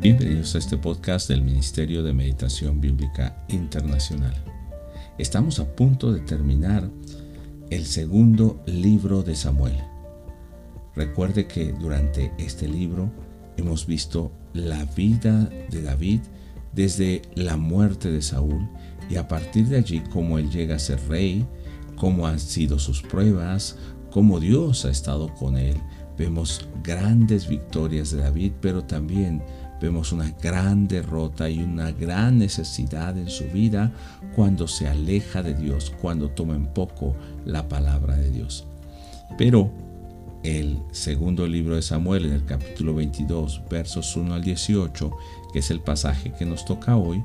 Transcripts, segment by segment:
Bienvenidos a este podcast del Ministerio de Meditación Bíblica Internacional. Estamos a punto de terminar el segundo libro de Samuel. Recuerde que durante este libro hemos visto la vida de David desde la muerte de Saúl y a partir de allí cómo él llega a ser rey, cómo han sido sus pruebas, cómo Dios ha estado con él. Vemos grandes victorias de David, pero también vemos una gran derrota y una gran necesidad en su vida cuando se aleja de Dios, cuando toma en poco la palabra de Dios. Pero el segundo libro de Samuel en el capítulo 22, versos 1 al 18, que es el pasaje que nos toca hoy,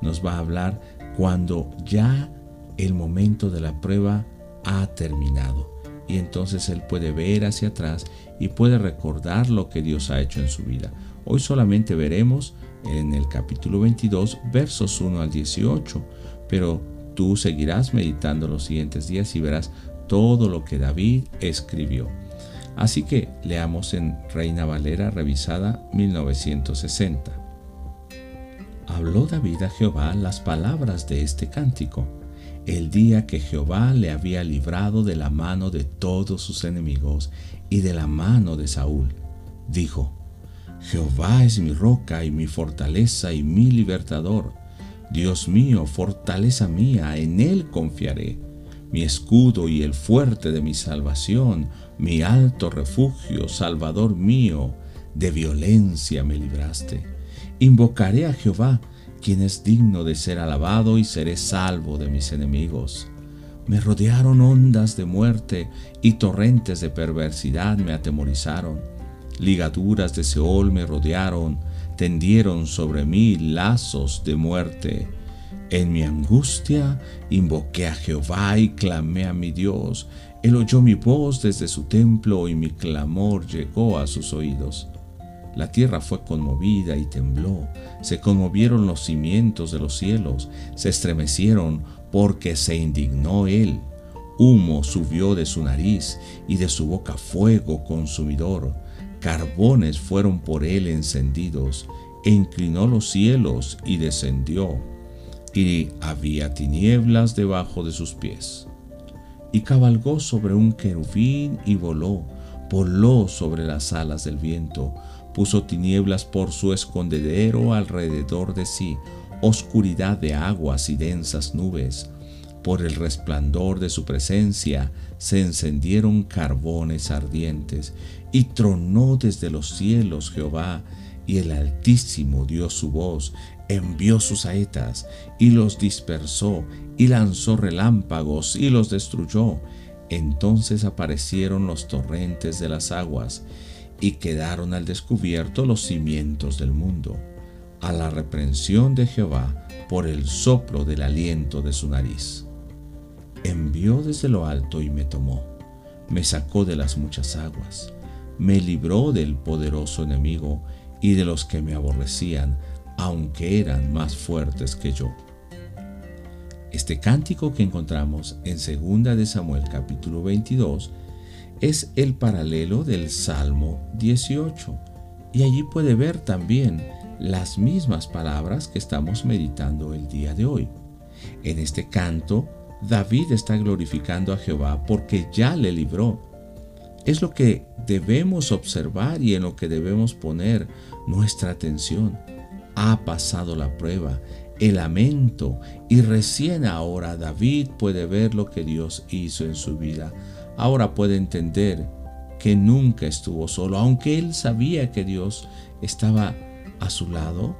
nos va a hablar cuando ya el momento de la prueba ha terminado. Y entonces él puede ver hacia atrás y puede recordar lo que Dios ha hecho en su vida. Hoy solamente veremos en el capítulo 22, versos 1 al 18, pero tú seguirás meditando los siguientes días y verás todo lo que David escribió. Así que leamos en Reina Valera revisada 1960. Habló David a Jehová las palabras de este cántico, el día que Jehová le había librado de la mano de todos sus enemigos y de la mano de Saúl. Dijo, Jehová es mi roca y mi fortaleza y mi libertador. Dios mío, fortaleza mía, en él confiaré mi escudo y el fuerte de mi salvación, mi alto refugio, Salvador mío, de violencia me libraste. Invocaré a Jehová, quien es digno de ser alabado, y seré salvo de mis enemigos. Me rodearon ondas de muerte y torrentes de perversidad me atemorizaron. Ligaduras de Seol me rodearon, tendieron sobre mí lazos de muerte. En mi angustia invoqué a Jehová y clamé a mi Dios. Él oyó mi voz desde su templo y mi clamor llegó a sus oídos. La tierra fue conmovida y tembló, se conmovieron los cimientos de los cielos, se estremecieron porque se indignó él. Humo subió de su nariz y de su boca fuego consumidor. Carbones fueron por él encendidos, e inclinó los cielos y descendió y había tinieblas debajo de sus pies. Y cabalgó sobre un querubín y voló, voló sobre las alas del viento, puso tinieblas por su escondedero alrededor de sí, oscuridad de aguas y densas nubes. Por el resplandor de su presencia se encendieron carbones ardientes, y tronó desde los cielos Jehová, y el Altísimo dio su voz, envió sus saetas y los dispersó y lanzó relámpagos y los destruyó. Entonces aparecieron los torrentes de las aguas y quedaron al descubierto los cimientos del mundo, a la reprensión de Jehová por el soplo del aliento de su nariz. Envió desde lo alto y me tomó, me sacó de las muchas aguas, me libró del poderoso enemigo y de los que me aborrecían, aunque eran más fuertes que yo. Este cántico que encontramos en 2 de Samuel capítulo 22 es el paralelo del Salmo 18 y allí puede ver también las mismas palabras que estamos meditando el día de hoy. En este canto, David está glorificando a Jehová porque ya le libró. Es lo que debemos observar y en lo que debemos poner nuestra atención ha pasado la prueba, el lamento y recién ahora David puede ver lo que Dios hizo en su vida. Ahora puede entender que nunca estuvo solo, aunque él sabía que Dios estaba a su lado,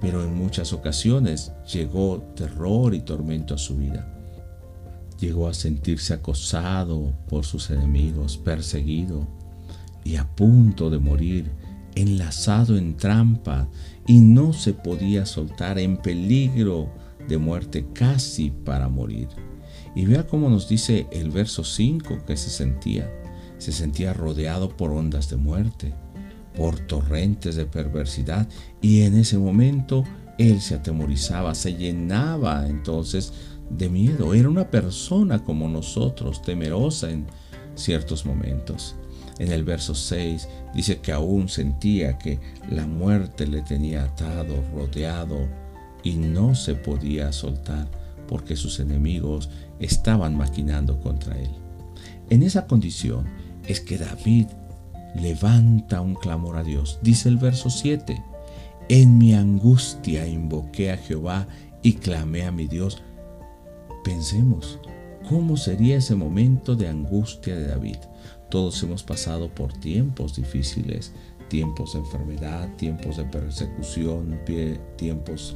pero en muchas ocasiones llegó terror y tormento a su vida. Llegó a sentirse acosado por sus enemigos, perseguido y a punto de morir enlazado en trampa y no se podía soltar en peligro de muerte casi para morir. Y vea cómo nos dice el verso 5 que se sentía. Se sentía rodeado por ondas de muerte, por torrentes de perversidad y en ese momento él se atemorizaba, se llenaba entonces de miedo. Era una persona como nosotros, temerosa en ciertos momentos. En el verso 6 dice que aún sentía que la muerte le tenía atado, rodeado y no se podía soltar porque sus enemigos estaban maquinando contra él. En esa condición es que David levanta un clamor a Dios. Dice el verso 7, en mi angustia invoqué a Jehová y clamé a mi Dios. Pensemos, ¿cómo sería ese momento de angustia de David? Todos hemos pasado por tiempos difíciles, tiempos de enfermedad, tiempos de persecución, tiempos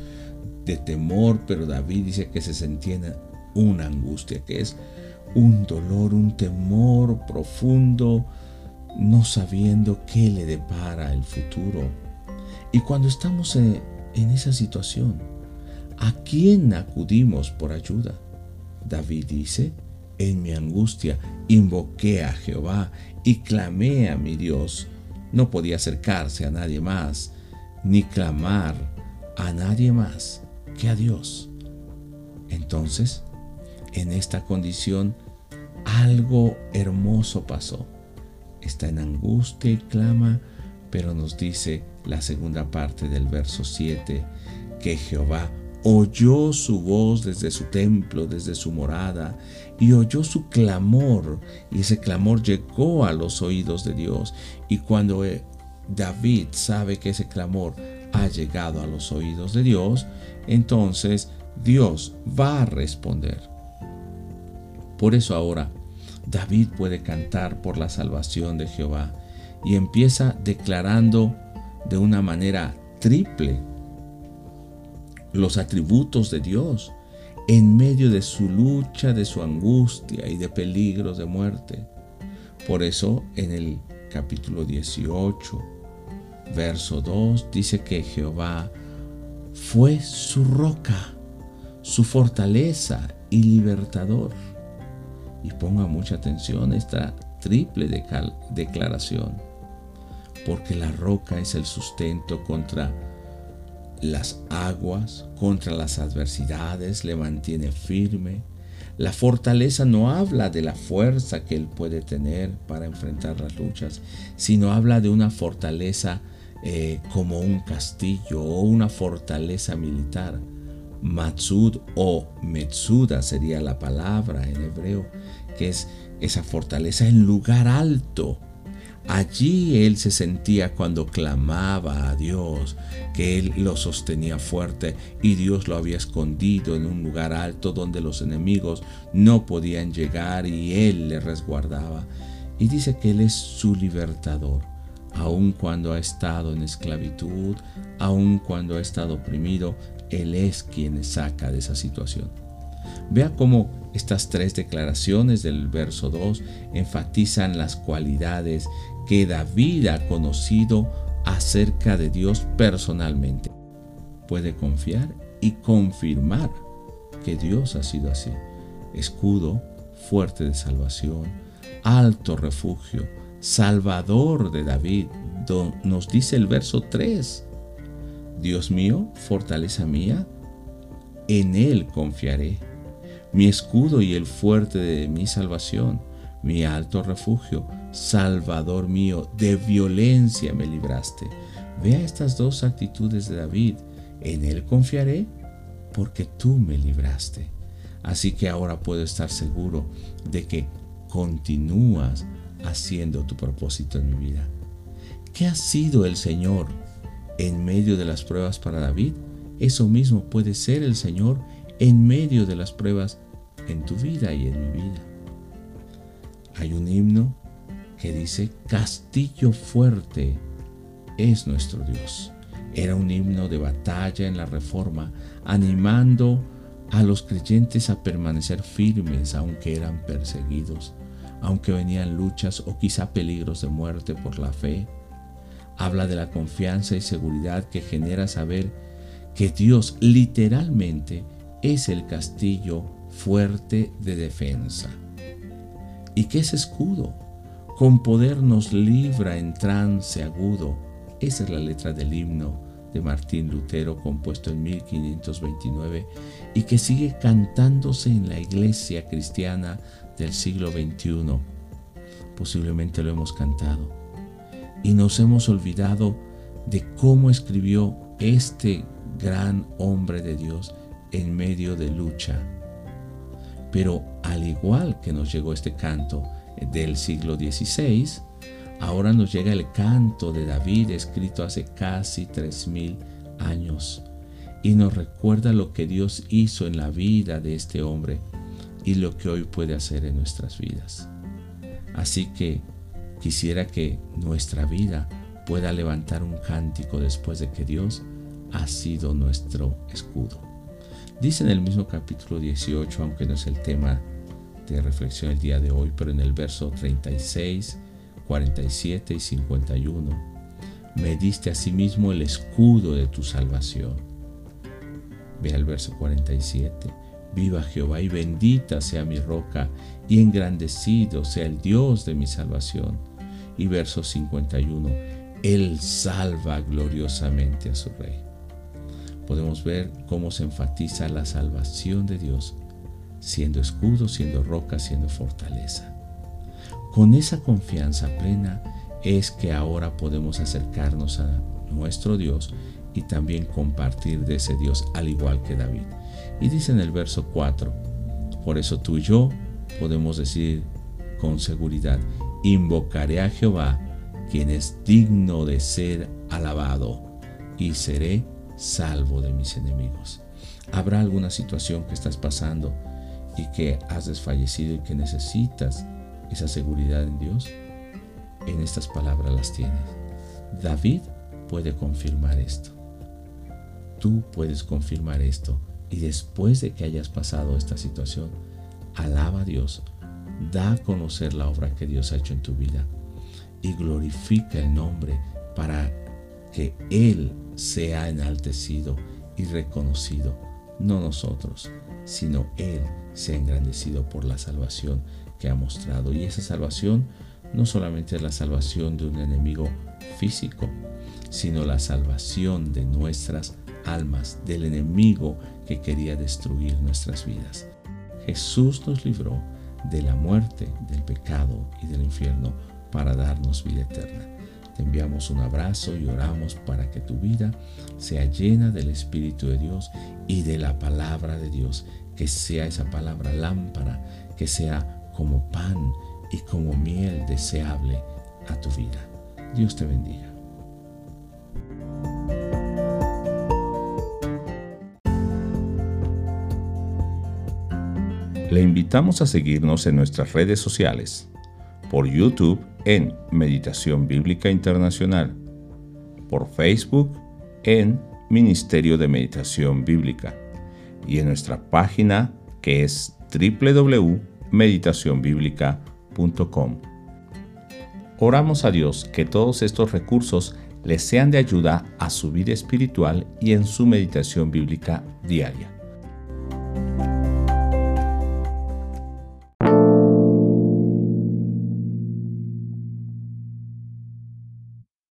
de temor, pero David dice que se sentía una angustia, que es un dolor, un temor profundo, no sabiendo qué le depara el futuro. Y cuando estamos en, esa situación, ¿a quién acudimos por ayuda? David dice, en mi angustia invoqué a Jehová y clamé a mi Dios. No podía acercarse a nadie más, ni clamar a nadie más que a Dios. Entonces, en esta condición, algo hermoso pasó está en angustia y clama, pero nos dice la segunda parte del verso 7 que Jehová oyó su voz desde su templo, desde su morada, y oyó su clamor, y ese clamor llegó a los oídos de Dios. Y cuando eh, David sabe que ese clamor ha llegado a los oídos de Dios, entonces Dios va a responder. Por eso ahora David puede cantar por la salvación de Jehová y empieza declarando de una manera triple los atributos de Dios en medio de su lucha, de su angustia y de peligros de muerte. Por eso en el capítulo 18, verso 2, dice que Jehová fue su roca, su fortaleza y libertador y ponga mucha atención esta triple declaración, porque la roca es el sustento contra las aguas, contra las adversidades, le mantiene firme. La fortaleza no habla de la fuerza que él puede tener para enfrentar las luchas, sino habla de una fortaleza eh, como un castillo o una fortaleza militar. Matsud o Metsuda sería la palabra en hebreo, que es esa fortaleza en lugar alto. Allí él se sentía cuando clamaba a Dios, que él lo sostenía fuerte y Dios lo había escondido en un lugar alto donde los enemigos no podían llegar y él le resguardaba. Y dice que él es su libertador, aun cuando ha estado en esclavitud, aun cuando ha estado oprimido, él es quien saca de esa situación. Vea cómo estas tres declaraciones del verso 2 enfatizan las cualidades que David ha conocido acerca de Dios personalmente. Puede confiar y confirmar que Dios ha sido así. Escudo, fuerte de salvación, alto refugio, salvador de David, nos dice el verso 3. Dios mío, fortaleza mía, en Él confiaré mi escudo y el fuerte de mi salvación, mi alto refugio, Salvador mío, de violencia me libraste. Vea estas dos actitudes de David. En Él confiaré porque tú me libraste. Así que ahora puedo estar seguro de que continúas haciendo tu propósito en mi vida. ¿Qué ha sido el Señor en medio de las pruebas para David? Eso mismo puede ser el Señor en medio de las pruebas en tu vida y en mi vida. Hay un himno que dice, Castillo fuerte es nuestro Dios. Era un himno de batalla en la reforma, animando a los creyentes a permanecer firmes aunque eran perseguidos, aunque venían luchas o quizá peligros de muerte por la fe. Habla de la confianza y seguridad que genera saber que Dios literalmente es el castillo fuerte de defensa. ¿Y qué es escudo? Con poder nos libra en trance agudo. Esa es la letra del himno de Martín Lutero compuesto en 1529 y que sigue cantándose en la iglesia cristiana del siglo XXI. posiblemente lo hemos cantado, y nos hemos olvidado de cómo escribió este gran hombre de Dios en medio de lucha. Pero al igual que nos llegó este canto del siglo XVI, ahora nos llega el canto de David escrito hace casi tres mil años y nos recuerda lo que Dios hizo en la vida de este hombre y lo que hoy puede hacer en nuestras vidas. Así que quisiera que nuestra vida pueda levantar un cántico después de que Dios ha sido nuestro escudo. Dice en el mismo capítulo 18, aunque no es el tema de reflexión el día de hoy, pero en el verso 36, 47 y 51, me diste asimismo el escudo de tu salvación. Ve al verso 47. Viva Jehová y bendita sea mi roca y engrandecido sea el Dios de mi salvación. Y verso 51. Él salva gloriosamente a su rey. Podemos ver cómo se enfatiza la salvación de Dios, siendo escudo, siendo roca, siendo fortaleza. Con esa confianza plena es que ahora podemos acercarnos a nuestro Dios y también compartir de ese Dios al igual que David. Y dice en el verso 4, por eso tú y yo podemos decir con seguridad, invocaré a Jehová, quien es digno de ser alabado, y seré salvo de mis enemigos. Habrá alguna situación que estás pasando y que has desfallecido y que necesitas esa seguridad en Dios. En estas palabras las tienes. David puede confirmar esto. Tú puedes confirmar esto y después de que hayas pasado esta situación, alaba a Dios, da a conocer la obra que Dios ha hecho en tu vida y glorifica el nombre para que Él sea enaltecido y reconocido, no nosotros, sino Él sea engrandecido por la salvación que ha mostrado. Y esa salvación no solamente es la salvación de un enemigo físico, sino la salvación de nuestras almas, del enemigo que quería destruir nuestras vidas. Jesús nos libró de la muerte, del pecado y del infierno para darnos vida eterna. Te enviamos un abrazo y oramos para que tu vida sea llena del Espíritu de Dios y de la palabra de Dios, que sea esa palabra lámpara, que sea como pan y como miel deseable a tu vida. Dios te bendiga. Le invitamos a seguirnos en nuestras redes sociales, por YouTube en Meditación Bíblica Internacional, por Facebook en Ministerio de Meditación Bíblica y en nuestra página que es www.meditacionbiblica.com. Oramos a Dios que todos estos recursos les sean de ayuda a su vida espiritual y en su meditación bíblica diaria.